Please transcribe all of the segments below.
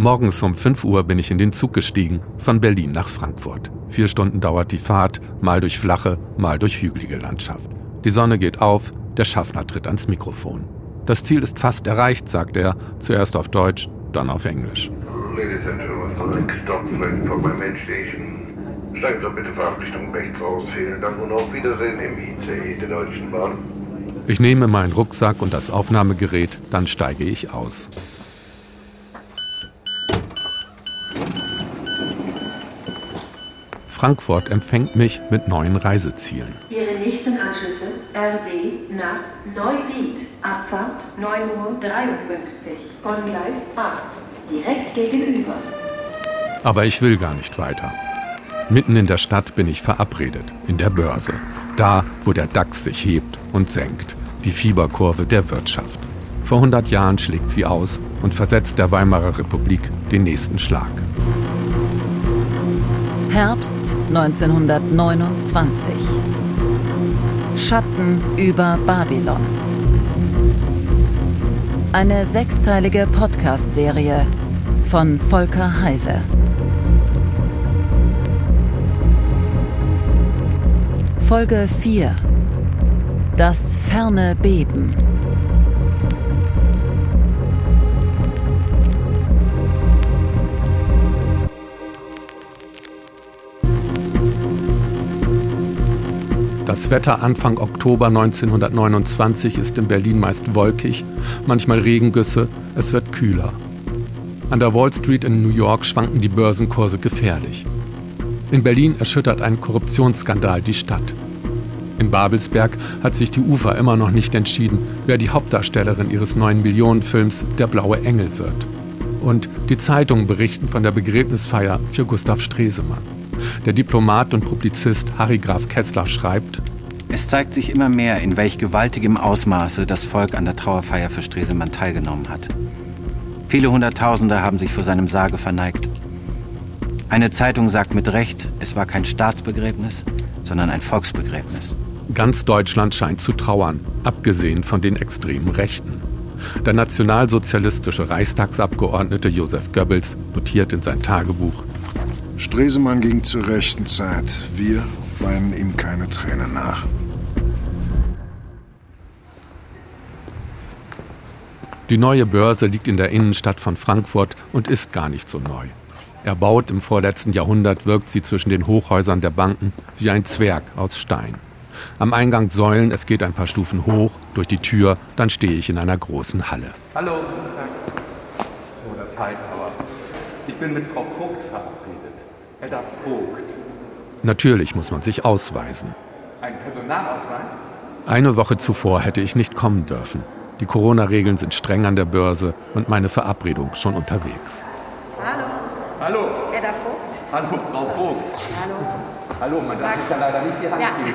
Morgens um 5 Uhr bin ich in den Zug gestiegen, von Berlin nach Frankfurt. Vier Stunden dauert die Fahrt, mal durch flache, mal durch hügelige Landschaft. Die Sonne geht auf, der Schaffner tritt ans Mikrofon. Das Ziel ist fast erreicht, sagt er, zuerst auf Deutsch, dann auf Englisch. Ladies and gentlemen, stop Frankfurt by Main Station. Steigen Sie bitte Fahrtrichtung rechts aus. Vielen Dank und auf Wiedersehen im ICE der Deutschen Bahn. Ich nehme meinen Rucksack und das Aufnahmegerät, dann steige ich aus. Frankfurt empfängt mich mit neuen Reisezielen. Ihre nächsten Anschlüsse RB nach Neuwied. Abfahrt 9.53 Uhr von Gleis 8. Direkt gegenüber. Aber ich will gar nicht weiter. Mitten in der Stadt bin ich verabredet, in der Börse. Da, wo der DAX sich hebt und senkt. Die Fieberkurve der Wirtschaft. Vor 100 Jahren schlägt sie aus und versetzt der Weimarer Republik den nächsten Schlag. Herbst 1929. Schatten über Babylon. Eine sechsteilige Podcast-Serie von Volker Heise. Folge 4. Das ferne Beben. Das Wetter Anfang Oktober 1929 ist in Berlin meist wolkig, manchmal Regengüsse, es wird kühler. An der Wall Street in New York schwanken die Börsenkurse gefährlich. In Berlin erschüttert ein Korruptionsskandal die Stadt. In Babelsberg hat sich die UFA immer noch nicht entschieden, wer die Hauptdarstellerin ihres neuen Millionenfilms Der blaue Engel wird. Und die Zeitungen berichten von der Begräbnisfeier für Gustav Stresemann. Der Diplomat und Publizist Harry Graf Kessler schreibt, es zeigt sich immer mehr, in welch gewaltigem Ausmaße das Volk an der Trauerfeier für Stresemann teilgenommen hat. Viele Hunderttausende haben sich vor seinem Sarge verneigt. Eine Zeitung sagt mit Recht, es war kein Staatsbegräbnis, sondern ein Volksbegräbnis. Ganz Deutschland scheint zu trauern, abgesehen von den extremen Rechten. Der nationalsozialistische Reichstagsabgeordnete Josef Goebbels notiert in sein Tagebuch, Stresemann ging zur rechten Zeit. Wir weinen ihm keine Tränen nach. Die neue Börse liegt in der Innenstadt von Frankfurt und ist gar nicht so neu. Erbaut im vorletzten Jahrhundert wirkt sie zwischen den Hochhäusern der Banken wie ein Zwerg aus Stein. Am Eingang Säulen, es geht ein paar Stufen hoch, durch die Tür, dann stehe ich in einer großen Halle. Hallo, guten Tag. Oh, das Hightower. Ich bin mit Frau Vogt verabredet. Edda Vogt. Natürlich muss man sich ausweisen. Ein Personalausweis? Eine Woche zuvor hätte ich nicht kommen dürfen. Die Corona-Regeln sind streng an der Börse und meine Verabredung schon unterwegs. Hallo. Hallo. Edda Vogt. Hallo, Frau Vogt. Hallo. Hallo, man darf sich ja leider nicht die Hand Ja. geben.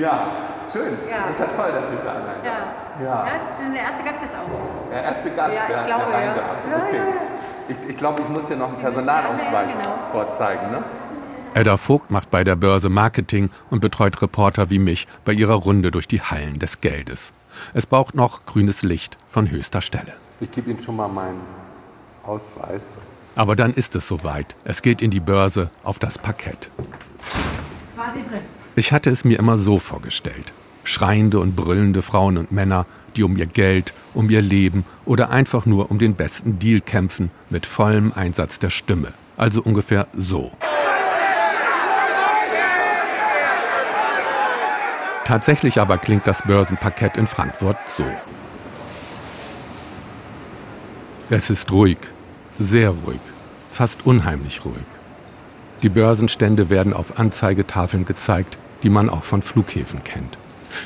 Ja, schön. Ja. Das ist ja toll, dass Sie da sein. Ja. Ja. Der erste Gast jetzt auch. Der erste Gast, Ja, ich der, glaube, der ja. reingeht. Ja, Okay. Ich, ich glaube, ich muss hier noch einen Personalausweis genau. vorzeigen. Ne? Edda Vogt macht bei der Börse Marketing und betreut Reporter wie mich bei ihrer Runde durch die Hallen des Geldes. Es braucht noch grünes Licht von höchster Stelle. Ich gebe Ihnen schon mal meinen Ausweis. Aber dann ist es soweit. Es geht in die Börse auf das Parkett. War sie drin? Ich hatte es mir immer so vorgestellt. Schreiende und brüllende Frauen und Männer, die um ihr Geld, um ihr Leben oder einfach nur um den besten Deal kämpfen, mit vollem Einsatz der Stimme. Also ungefähr so. Tatsächlich aber klingt das Börsenparkett in Frankfurt so. Es ist ruhig, sehr ruhig, fast unheimlich ruhig. Die Börsenstände werden auf Anzeigetafeln gezeigt, die man auch von Flughäfen kennt.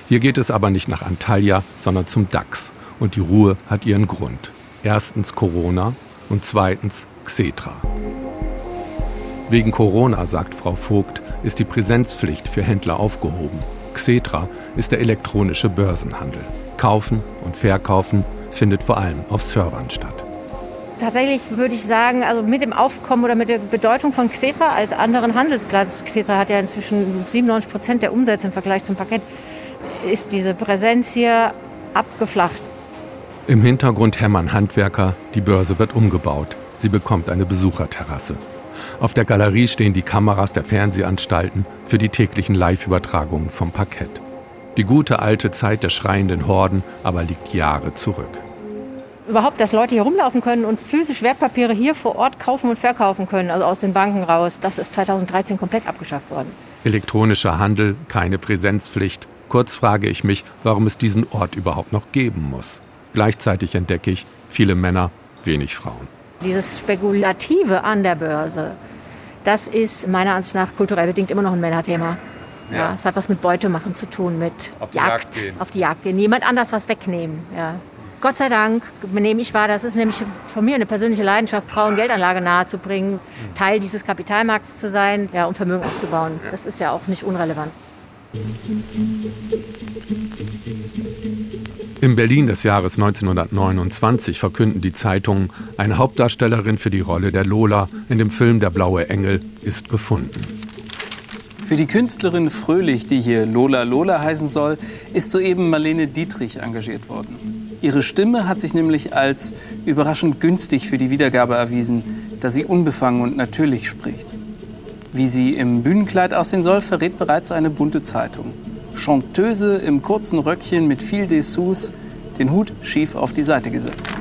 Hier geht es aber nicht nach Antalya, sondern zum DAX. Und die Ruhe hat ihren Grund. Erstens Corona und zweitens Xetra. Wegen Corona, sagt Frau Vogt, ist die Präsenzpflicht für Händler aufgehoben. Xetra ist der elektronische Börsenhandel. Kaufen und Verkaufen findet vor allem auf Servern statt. Tatsächlich würde ich sagen, also mit dem Aufkommen oder mit der Bedeutung von Xetra als anderen Handelsplatz, Xetra hat ja inzwischen 97 Prozent der Umsätze im Vergleich zum Parkett, ist diese Präsenz hier abgeflacht. Im Hintergrund hämmern Handwerker, die Börse wird umgebaut. Sie bekommt eine Besucherterrasse. Auf der Galerie stehen die Kameras der Fernsehanstalten für die täglichen Live-Übertragungen vom Parkett. Die gute alte Zeit der schreienden Horden aber liegt Jahre zurück. Überhaupt, dass Leute hier rumlaufen können und physisch Wertpapiere hier vor Ort kaufen und verkaufen können, also aus den Banken raus, das ist 2013 komplett abgeschafft worden. Elektronischer Handel, keine Präsenzpflicht. Kurz frage ich mich, warum es diesen Ort überhaupt noch geben muss. Gleichzeitig entdecke ich viele Männer, wenig Frauen. Dieses Spekulative an der Börse, das ist meiner Ansicht nach kulturell bedingt immer noch ein Männerthema. Ja. ja. es hat was mit Beute machen zu tun, mit auf die Jagd, Jagd auf die Jagd gehen, jemand anders was wegnehmen. Ja. Gott sei Dank nehme ich wahr, das ist nämlich von mir eine persönliche Leidenschaft, Frauen Geldanlage nahezubringen, Teil dieses Kapitalmarkts zu sein ja, und Vermögen aufzubauen. Das ist ja auch nicht unrelevant. Im Berlin des Jahres 1929 verkünden die Zeitungen, eine Hauptdarstellerin für die Rolle der Lola in dem Film Der blaue Engel ist gefunden. Für die Künstlerin Fröhlich, die hier Lola Lola heißen soll, ist soeben Marlene Dietrich engagiert worden. Ihre Stimme hat sich nämlich als überraschend günstig für die Wiedergabe erwiesen, da sie unbefangen und natürlich spricht. Wie sie im Bühnenkleid aussehen soll, verrät bereits eine bunte Zeitung. Chanteuse im kurzen Röckchen mit viel Dessous, den Hut schief auf die Seite gesetzt.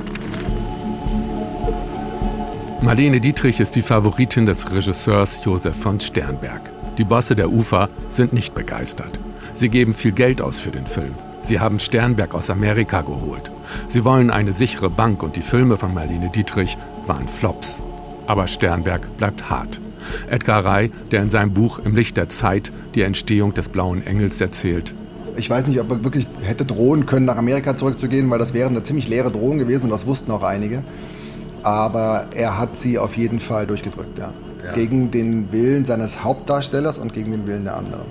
Marlene Dietrich ist die Favoritin des Regisseurs Josef von Sternberg. Die Bosse der Ufer sind nicht begeistert. Sie geben viel Geld aus für den Film. Sie haben Sternberg aus Amerika geholt. Sie wollen eine sichere Bank und die Filme von Marlene Dietrich waren Flops. Aber Sternberg bleibt hart. Edgar Rey, der in seinem Buch Im Licht der Zeit die Entstehung des Blauen Engels erzählt. Ich weiß nicht, ob er wirklich hätte drohen können, nach Amerika zurückzugehen, weil das wäre eine ziemlich leere Drohung gewesen und das wussten auch einige. Aber er hat sie auf jeden Fall durchgedrückt, ja. Ja. Gegen den Willen seines Hauptdarstellers und gegen den Willen der anderen.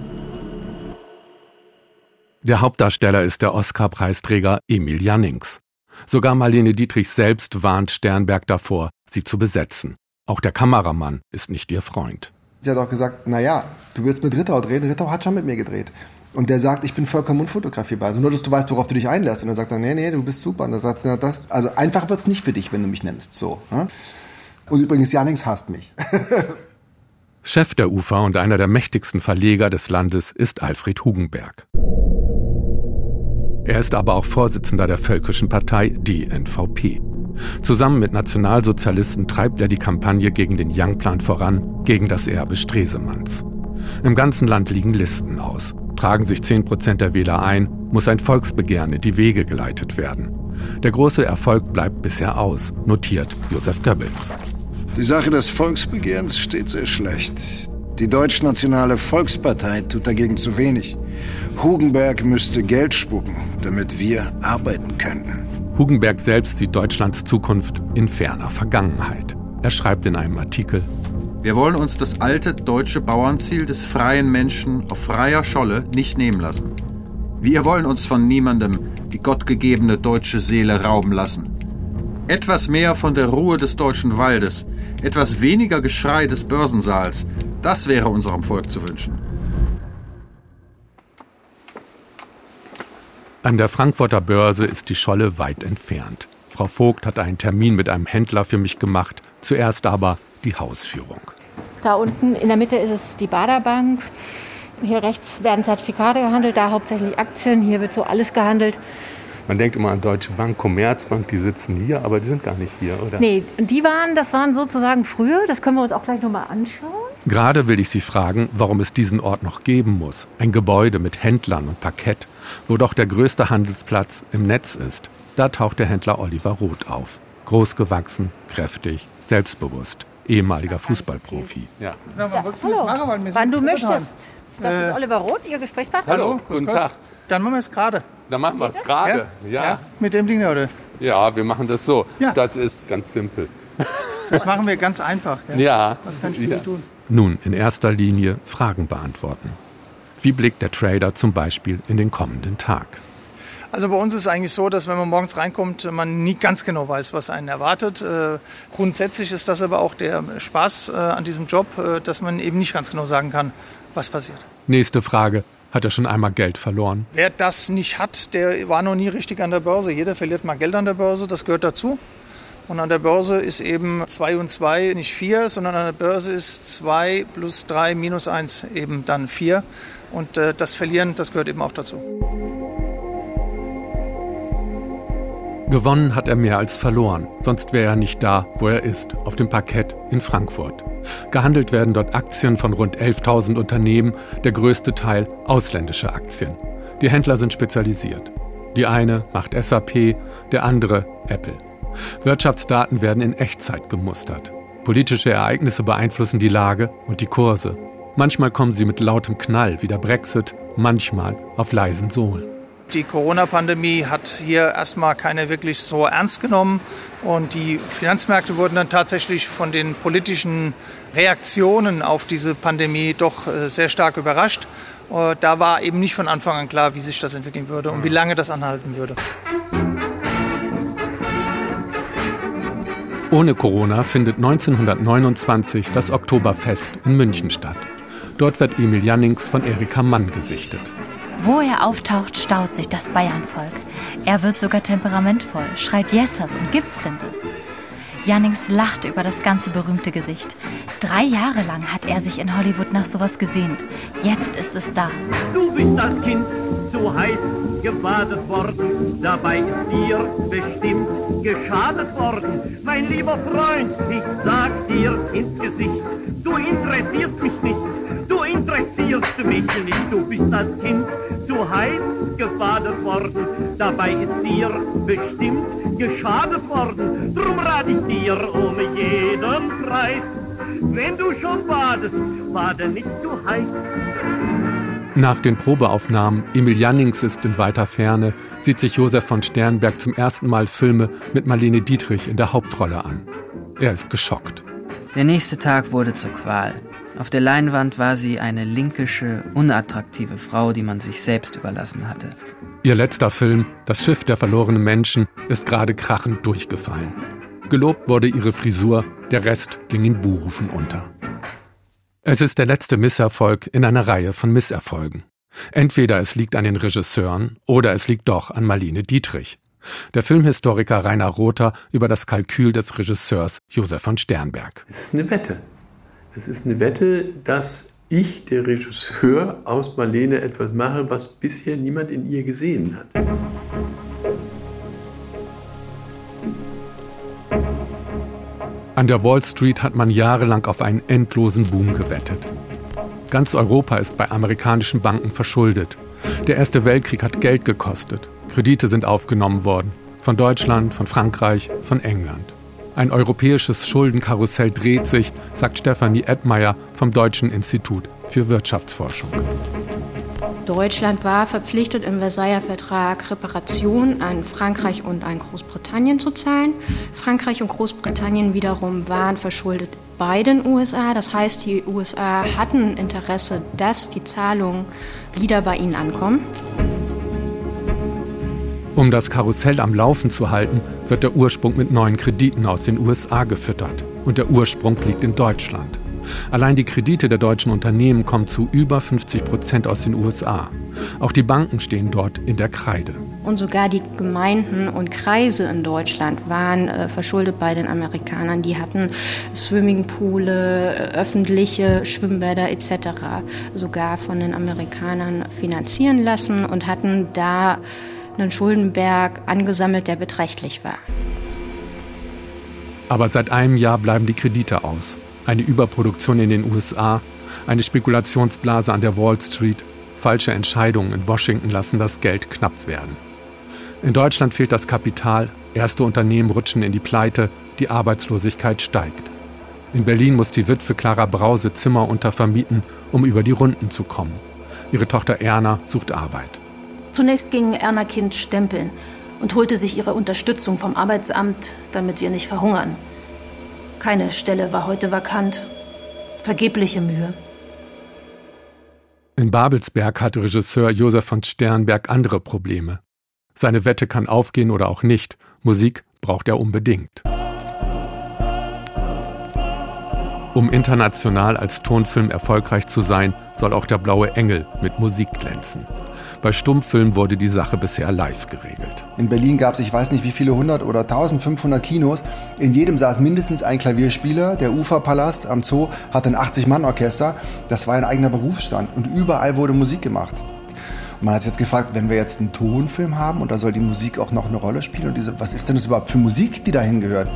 Der Hauptdarsteller ist der Oscar-Preisträger Emil Jannings. Sogar Marlene Dietrich selbst warnt Sternberg davor, sie zu besetzen. Auch der Kameramann ist nicht ihr Freund. Sie hat auch gesagt, naja, du willst mit Rittau drehen, Rittau hat schon mit mir gedreht. Und der sagt, ich bin vollkommen unfotografierbar. Also nur, dass du weißt, worauf du dich einlässt. Und er sagt dann, nee, nee, du bist super. Und er sagt, na, das, also einfach wird's nicht für dich, wenn du mich nimmst. So. Ne? Und übrigens, Jannings hasst mich. Chef der UFA und einer der mächtigsten Verleger des Landes ist Alfred Hugenberg. Er ist aber auch Vorsitzender der völkischen Partei DNVP. Zusammen mit Nationalsozialisten treibt er die Kampagne gegen den Young-Plan voran, gegen das Erbe Stresemanns. Im ganzen Land liegen Listen aus. Tragen sich 10 Prozent der Wähler ein, muss ein Volksbegehren in die Wege geleitet werden. Der große Erfolg bleibt bisher aus, notiert Josef Goebbels. Die Sache des Volksbegehrens steht sehr schlecht. Die Deutschnationale Volkspartei tut dagegen zu wenig. Hugenberg müsste Geld spucken, damit wir arbeiten könnten. Hugenberg selbst sieht Deutschlands Zukunft in ferner Vergangenheit. Er schreibt in einem Artikel, wir wollen uns das alte deutsche Bauernziel des freien Menschen auf freier Scholle nicht nehmen lassen. Wir wollen uns von niemandem die gottgegebene deutsche Seele rauben lassen. Etwas mehr von der Ruhe des deutschen Waldes, etwas weniger Geschrei des Börsensaals, das wäre unserem Volk zu wünschen. An der Frankfurter Börse ist die Scholle weit entfernt. Frau Vogt hat einen Termin mit einem Händler für mich gemacht, zuerst aber die Hausführung. Da unten in der Mitte ist es die Baderbank. Hier rechts werden Zertifikate gehandelt, da hauptsächlich Aktien. Hier wird so alles gehandelt. Man denkt immer an Deutsche Bank, Commerzbank, die sitzen hier, aber die sind gar nicht hier, oder? Nee, die waren, das waren sozusagen früher, das können wir uns auch gleich nochmal anschauen. Gerade will ich Sie fragen, warum es diesen Ort noch geben muss. Ein Gebäude mit Händlern und Parkett, wo doch der größte Handelsplatz im Netz ist. Da taucht der Händler Oliver Roth auf. Großgewachsen, kräftig, selbstbewusst, ehemaliger Fußballprofi. Ja. Ja, hallo. Wann du möchtest. Das äh, ist Oliver Roth, Ihr Gesprächspartner. Hallo, guten Tag. Dann machen wir es gerade. Dann machen wir es gerade. Ja? ja? Mit dem Ding, oder? Ja, wir machen das so. Ja. Das ist ganz simpel. Das machen wir ganz einfach. Ja. ja. Was kann ich für ja. tun? Nun, in erster Linie Fragen beantworten. Wie blickt der Trader zum Beispiel in den kommenden Tag? Also bei uns ist es eigentlich so, dass wenn man morgens reinkommt, man nie ganz genau weiß, was einen erwartet. Äh, grundsätzlich ist das aber auch der Spaß äh, an diesem Job, äh, dass man eben nicht ganz genau sagen kann, was passiert. Nächste Frage. Hat er schon einmal Geld verloren? Wer das nicht hat, der war noch nie richtig an der Börse. Jeder verliert mal Geld an der Börse, das gehört dazu. Und an der Börse ist eben 2 und 2 nicht 4, sondern an der Börse ist 2 plus 3 minus 1 eben dann 4. Und äh, das Verlieren, das gehört eben auch dazu. Gewonnen hat er mehr als verloren, sonst wäre er nicht da, wo er ist, auf dem Parkett in Frankfurt. Gehandelt werden dort Aktien von rund 11.000 Unternehmen, der größte Teil ausländische Aktien. Die Händler sind spezialisiert. Die eine macht SAP, der andere Apple. Wirtschaftsdaten werden in Echtzeit gemustert. Politische Ereignisse beeinflussen die Lage und die Kurse. Manchmal kommen sie mit lautem Knall wie der Brexit, manchmal auf leisen Sohlen. Die Corona-Pandemie hat hier erstmal keiner wirklich so ernst genommen. Und die Finanzmärkte wurden dann tatsächlich von den politischen Reaktionen auf diese Pandemie doch äh, sehr stark überrascht. Äh, da war eben nicht von Anfang an klar, wie sich das entwickeln würde und wie lange das anhalten würde. Ohne Corona findet 1929 das Oktoberfest in München statt. Dort wird Emil Jannings von Erika Mann gesichtet. Wo er auftaucht, staut sich das Bayernvolk. Er wird sogar temperamentvoll, schreit Jessers und gibt's denn das? Jannings lacht über das ganze berühmte Gesicht. Drei Jahre lang hat er sich in Hollywood nach sowas gesehnt. Jetzt ist es da. Du bist das Kind, so heiß gebadet worden. Dabei ist dir bestimmt geschadet worden. Mein lieber Freund, ich sag dir ins Gesicht, du interessierst mich nicht. Du interessierst mich nicht, du bist das Kind, zu heiß gebadet worden. Dabei ist dir bestimmt geschadet worden. Drum rat ich dir um jeden Preis. Wenn du schon badest, bade nicht zu heiß. Nach den Probeaufnahmen Emil Jannings ist in weiter Ferne, sieht sich Josef von Sternberg zum ersten Mal Filme mit Marlene Dietrich in der Hauptrolle an. Er ist geschockt. Der nächste Tag wurde zur Qual. Auf der Leinwand war sie eine linkische, unattraktive Frau, die man sich selbst überlassen hatte. Ihr letzter Film, Das Schiff der verlorenen Menschen, ist gerade krachend durchgefallen. Gelobt wurde ihre Frisur, der Rest ging in Buhrufen unter. Es ist der letzte Misserfolg in einer Reihe von Misserfolgen. Entweder es liegt an den Regisseuren oder es liegt doch an Marlene Dietrich. Der Filmhistoriker Rainer Rother über das Kalkül des Regisseurs Josef von Sternberg. Es ist eine Wette. Es ist eine Wette, dass ich, der Regisseur, aus Marlene etwas mache, was bisher niemand in ihr gesehen hat. An der Wall Street hat man jahrelang auf einen endlosen Boom gewettet. Ganz Europa ist bei amerikanischen Banken verschuldet. Der Erste Weltkrieg hat Geld gekostet. Kredite sind aufgenommen worden. Von Deutschland, von Frankreich, von England. Ein europäisches Schuldenkarussell dreht sich, sagt Stefanie Edmeier vom Deutschen Institut für Wirtschaftsforschung. Deutschland war verpflichtet, im Versailler Vertrag Reparationen an Frankreich und an Großbritannien zu zahlen. Frankreich und Großbritannien wiederum waren verschuldet bei den USA. Das heißt, die USA hatten Interesse, dass die Zahlungen wieder bei ihnen ankommen. Um das Karussell am Laufen zu halten, wird der Ursprung mit neuen Krediten aus den USA gefüttert. Und der Ursprung liegt in Deutschland. Allein die Kredite der deutschen Unternehmen kommen zu über 50 Prozent aus den USA. Auch die Banken stehen dort in der Kreide. Und sogar die Gemeinden und Kreise in Deutschland waren äh, verschuldet bei den Amerikanern. Die hatten Swimmingpoole, äh, öffentliche Schwimmbäder etc. sogar von den Amerikanern finanzieren lassen und hatten da einen Schuldenberg angesammelt, der beträchtlich war. Aber seit einem Jahr bleiben die Kredite aus. Eine Überproduktion in den USA, eine Spekulationsblase an der Wall Street, falsche Entscheidungen in Washington lassen das Geld knapp werden. In Deutschland fehlt das Kapital, erste Unternehmen rutschen in die Pleite, die Arbeitslosigkeit steigt. In Berlin muss die Witwe Clara Brause Zimmer untervermieten, um über die Runden zu kommen. Ihre Tochter Erna sucht Arbeit. Zunächst ging Erna Kind stempeln und holte sich ihre Unterstützung vom Arbeitsamt, damit wir nicht verhungern. Keine Stelle war heute vakant. Vergebliche Mühe. In Babelsberg hat Regisseur Josef von Sternberg andere Probleme. Seine Wette kann aufgehen oder auch nicht. Musik braucht er unbedingt. Um international als Tonfilm erfolgreich zu sein, soll auch der Blaue Engel mit Musik glänzen. Bei Stummfilmen wurde die Sache bisher live geregelt. In Berlin gab es, ich weiß nicht wie viele hundert oder 1500 Kinos. In jedem saß mindestens ein Klavierspieler. Der Uferpalast am Zoo hatte ein 80-Mann-Orchester. Das war ein eigener Berufsstand. Und überall wurde Musik gemacht. Man hat sich jetzt gefragt, wenn wir jetzt einen Tonfilm haben und da soll die Musik auch noch eine Rolle spielen, und diese, was ist denn das überhaupt für Musik, die dahin gehört?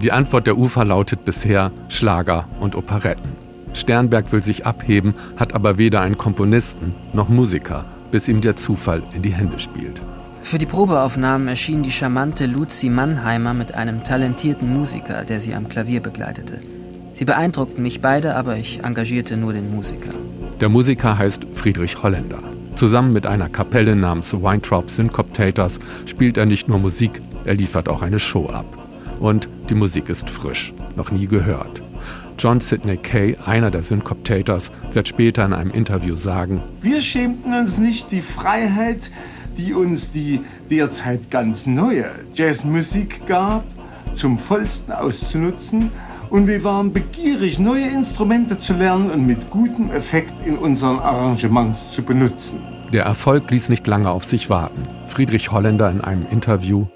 Die Antwort der Ufer lautet bisher Schlager und Operetten. Sternberg will sich abheben, hat aber weder einen Komponisten noch Musiker, bis ihm der Zufall in die Hände spielt. Für die Probeaufnahmen erschien die charmante Luzi Mannheimer mit einem talentierten Musiker, der sie am Klavier begleitete. Sie beeindruckten mich beide, aber ich engagierte nur den Musiker. Der Musiker heißt Friedrich Holländer. Zusammen mit einer Kapelle namens Weintraub Syncoptators spielt er nicht nur Musik, er liefert auch eine Show ab. Und die Musik ist frisch, noch nie gehört. John Sidney Kay, einer der Syncoptators, wird später in einem Interview sagen: Wir schämten uns nicht die Freiheit, die uns die derzeit ganz neue Jazzmusik gab, zum vollsten auszunutzen. Und wir waren begierig, neue Instrumente zu lernen und mit gutem Effekt in unseren Arrangements zu benutzen. Der Erfolg ließ nicht lange auf sich warten. Friedrich Holländer in einem Interview.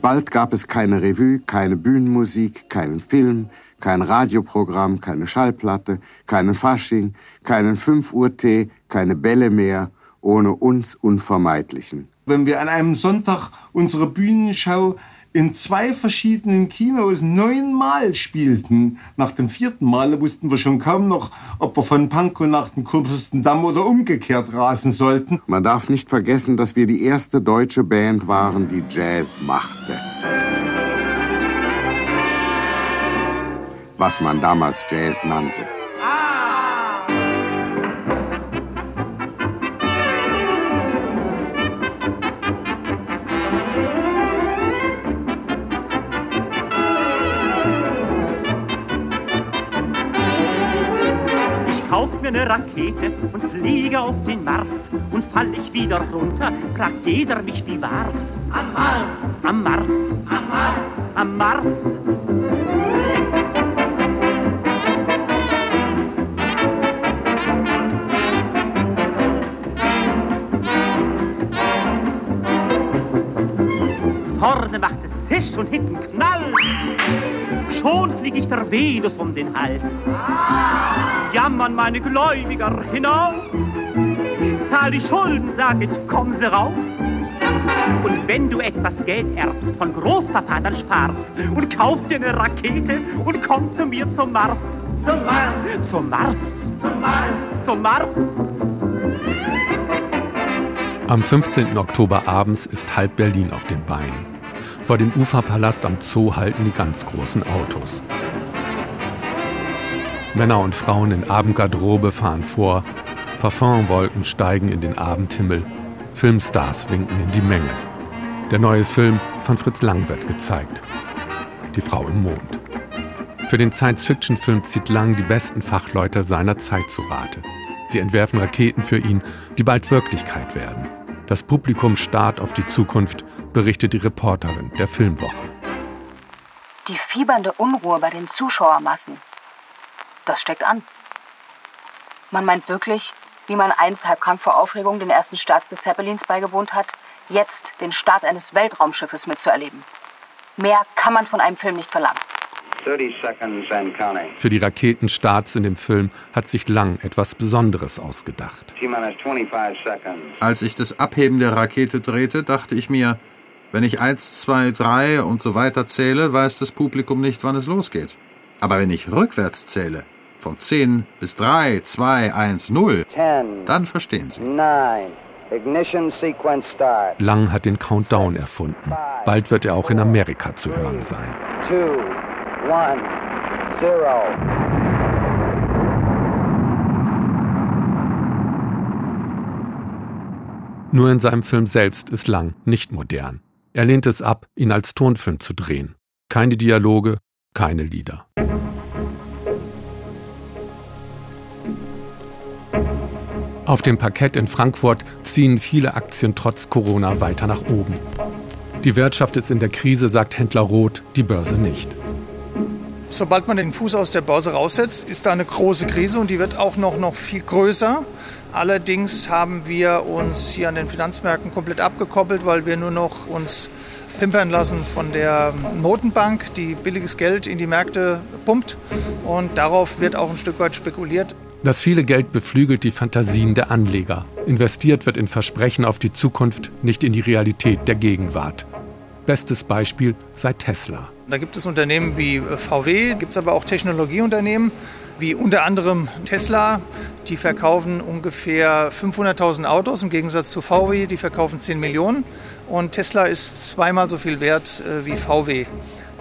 Bald gab es keine Revue, keine Bühnenmusik, keinen Film, kein Radioprogramm, keine Schallplatte, keinen Fasching, keinen 5 Uhr Tee, keine Bälle mehr, ohne uns Unvermeidlichen. Wenn wir an einem Sonntag unsere Bühnenschau in zwei verschiedenen Kinos neunmal spielten. Nach dem vierten Mal wussten wir schon kaum noch, ob wir von Pankow nach dem Kurfürstendamm oder umgekehrt rasen sollten. Man darf nicht vergessen, dass wir die erste deutsche Band waren, die Jazz machte. Was man damals Jazz nannte. kauf mir ne Rakete und fliege auf den Mars. Und fall ich wieder runter, fragt jeder mich, wie war's? Am Mars, am Mars, am Mars, am Mars. Und hinten Knall. Schon flieg ich der Venus um den Hals. Jammern meine Gläubiger hinauf. Zahl die Schulden, sag ich, kommen sie rauf. Und wenn du etwas Geld erbst von Großpapa, dann sparst und kauf dir eine Rakete und komm zu mir zum Mars. Zum Mars. Zum Mars. Zum Mars. Zum Mars. Am 15. Oktober abends ist halb Berlin auf den Beinen. Vor dem Uferpalast am Zoo halten die ganz großen Autos. Männer und Frauen in Abendgarderobe fahren vor, Parfumwolken steigen in den Abendhimmel, Filmstars winken in die Menge. Der neue Film von Fritz Lang wird gezeigt. Die Frau im Mond. Für den Science-Fiction-Film zieht Lang die besten Fachleute seiner Zeit zu Rate. Sie entwerfen Raketen für ihn, die bald Wirklichkeit werden. Das Publikum starrt auf die Zukunft, berichtet die Reporterin der Filmwoche. Die fiebernde Unruhe bei den Zuschauermassen. Das steckt an. Man meint wirklich, wie man einst halbkrank vor Aufregung den ersten Starts des Zeppelins beigewohnt hat, jetzt den Start eines Weltraumschiffes mitzuerleben. Mehr kann man von einem Film nicht verlangen. Für die Raketenstarts in dem Film hat sich Lang etwas Besonderes ausgedacht. Als ich das Abheben der Rakete drehte, dachte ich mir, wenn ich 1, 2, 3 und so weiter zähle, weiß das Publikum nicht, wann es losgeht. Aber wenn ich rückwärts zähle, von 10 bis 3, 2, 1, 0, dann verstehen Sie. Lang hat den Countdown erfunden. Bald wird er auch in Amerika zu hören sein. One, zero. Nur in seinem Film selbst ist Lang nicht modern. Er lehnt es ab, ihn als Tonfilm zu drehen. Keine Dialoge, keine Lieder. Auf dem Parkett in Frankfurt ziehen viele Aktien trotz Corona weiter nach oben. Die Wirtschaft ist in der Krise, sagt Händler Roth, die Börse nicht. Sobald man den Fuß aus der Börse raussetzt, ist da eine große Krise und die wird auch noch, noch viel größer. Allerdings haben wir uns hier an den Finanzmärkten komplett abgekoppelt, weil wir nur noch uns pimpern lassen von der Notenbank, die billiges Geld in die Märkte pumpt. Und darauf wird auch ein Stück weit spekuliert. Das viele Geld beflügelt die Fantasien der Anleger. Investiert wird in Versprechen auf die Zukunft, nicht in die Realität der Gegenwart. Bestes Beispiel sei Tesla. Da gibt es Unternehmen wie VW, gibt es aber auch Technologieunternehmen wie unter anderem Tesla. Die verkaufen ungefähr 500.000 Autos im Gegensatz zu VW, die verkaufen 10 Millionen. Und Tesla ist zweimal so viel wert äh, wie VW.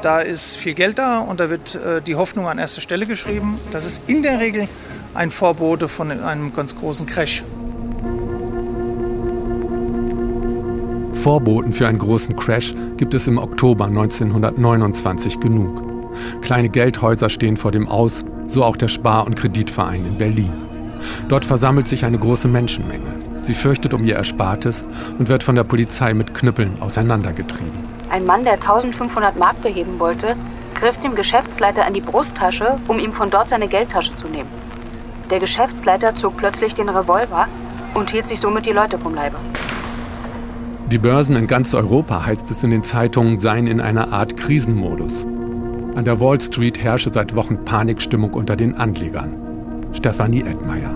Da ist viel Geld da und da wird äh, die Hoffnung an erste Stelle geschrieben. Das ist in der Regel ein Vorbote von einem ganz großen Crash. Vorboten für einen großen Crash gibt es im Oktober 1929 genug. Kleine Geldhäuser stehen vor dem Aus, so auch der Spar- und Kreditverein in Berlin. Dort versammelt sich eine große Menschenmenge. Sie fürchtet um ihr Erspartes und wird von der Polizei mit Knüppeln auseinandergetrieben. Ein Mann, der 1500 Mark beheben wollte, griff dem Geschäftsleiter an die Brusttasche, um ihm von dort seine Geldtasche zu nehmen. Der Geschäftsleiter zog plötzlich den Revolver und hielt sich somit die Leute vom Leibe. Die Börsen in ganz Europa, heißt es in den Zeitungen, seien in einer Art Krisenmodus. An der Wall Street herrsche seit Wochen Panikstimmung unter den Anlegern. Stefanie Edmeier.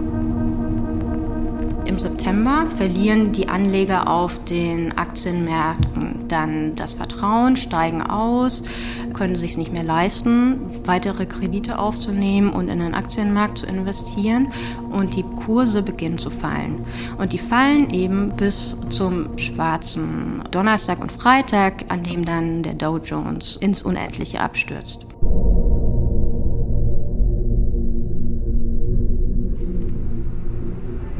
Im September verlieren die Anleger auf den Aktienmärkten dann das Vertrauen, steigen aus, können sich nicht mehr leisten, weitere Kredite aufzunehmen und in den Aktienmarkt zu investieren und die Kurse beginnen zu fallen. Und die fallen eben bis zum schwarzen Donnerstag und Freitag, an dem dann der Dow Jones ins Unendliche abstürzt.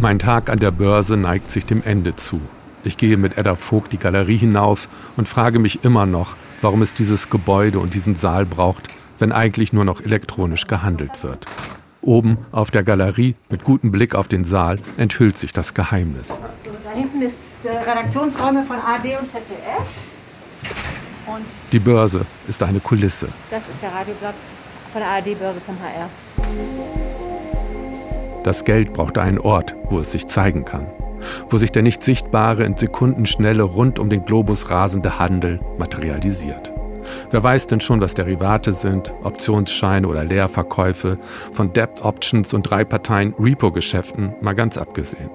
Mein Tag an der Börse neigt sich dem Ende zu. Ich gehe mit Edda Vogt die Galerie hinauf und frage mich immer noch, warum es dieses Gebäude und diesen Saal braucht, wenn eigentlich nur noch elektronisch gehandelt wird. Oben auf der Galerie mit gutem Blick auf den Saal enthüllt sich das Geheimnis. Da hinten ist äh, Redaktionsräume von ARD und ZDF. Und Die Börse ist eine Kulisse. das ist der Radioplatz von der ARD-Börse vom HR. Das Geld braucht einen Ort, wo es sich zeigen kann, wo sich der nicht sichtbare, in Sekundenschnelle rund um den Globus rasende Handel materialisiert. Wer weiß denn schon, was Derivate sind, Optionsscheine oder Leerverkäufe, von Debt Options und drei Parteien Repo-Geschäften mal ganz abgesehen.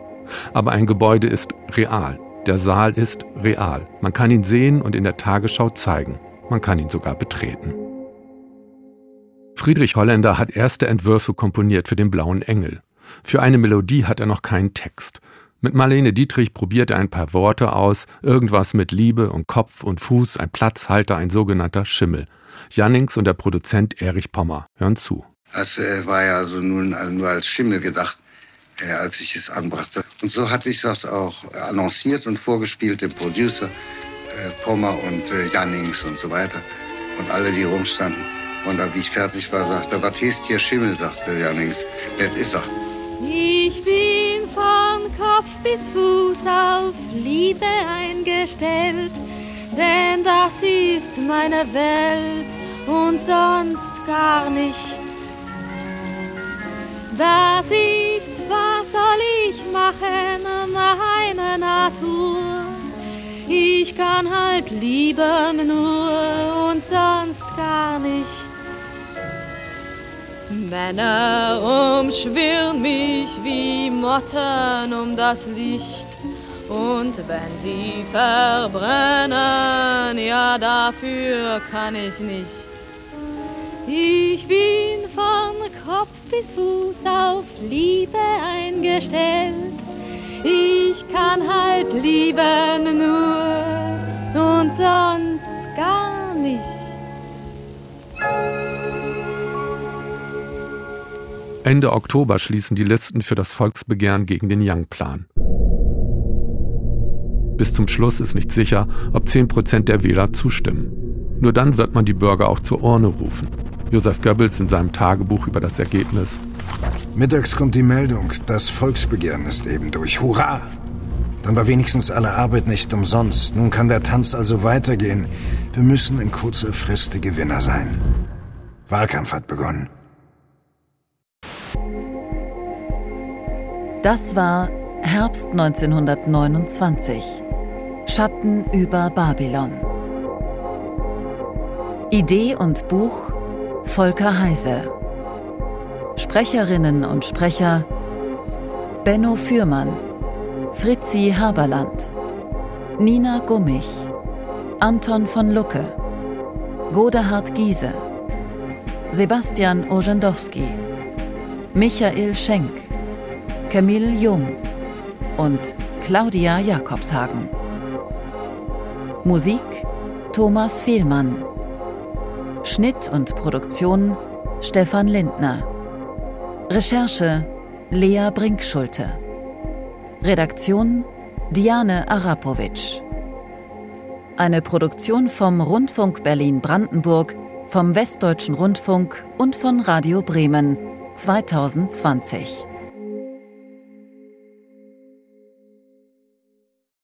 Aber ein Gebäude ist real. Der Saal ist real. Man kann ihn sehen und in der Tagesschau zeigen. Man kann ihn sogar betreten. Friedrich Holländer hat erste Entwürfe komponiert für den Blauen Engel. Für eine Melodie hat er noch keinen Text. Mit Marlene Dietrich probiert er ein paar Worte aus, irgendwas mit Liebe und Kopf und Fuß, ein Platzhalter, ein sogenannter Schimmel. Jannings und der Produzent Erich Pommer hören zu. Das äh, war ja also nun also nur als Schimmel gedacht, äh, als ich es anbrachte. Und so hat sich das auch annonciert und vorgespielt, dem Producer äh, Pommer und Jannings und so weiter. Und alle, die rumstanden. Und wie ich fertig war, sagte, was heißt hier Schimmel, sagte Jannings. Jetzt ist er. Ich bin von Kopf bis Fuß auf Liebe eingestellt, denn das ist meine Welt und sonst gar nicht. Das ist, was soll ich machen, meine Natur. Ich kann halt lieben nur und sonst gar nicht. Männer umschwirren mich wie Motten um das Licht. Und wenn sie verbrennen, ja dafür kann ich nicht. Ich bin von Kopf bis Fuß auf Liebe eingestellt. Ich kann halt lieben nur und sonst gar nicht. Ende Oktober schließen die Listen für das Volksbegehren gegen den Young-Plan. Bis zum Schluss ist nicht sicher, ob 10% der Wähler zustimmen. Nur dann wird man die Bürger auch zur Urne rufen. Josef Goebbels in seinem Tagebuch über das Ergebnis. Mittags kommt die Meldung, das Volksbegehren ist eben durch. Hurra! Dann war wenigstens alle Arbeit nicht umsonst. Nun kann der Tanz also weitergehen. Wir müssen in kurzer Frist die Gewinner sein. Wahlkampf hat begonnen. Das war Herbst 1929. Schatten über Babylon. Idee und Buch Volker Heise. Sprecherinnen und Sprecher Benno Fürmann, Fritzi Haberland, Nina Gummich, Anton von Lucke, Godehard Giese, Sebastian Orzendowski, Michael Schenk, Camille Jung und Claudia Jakobshagen. Musik Thomas Fehlmann. Schnitt und Produktion Stefan Lindner. Recherche Lea Brinkschulte. Redaktion Diane Arapovic. Eine Produktion vom Rundfunk Berlin-Brandenburg, vom Westdeutschen Rundfunk und von Radio Bremen 2020.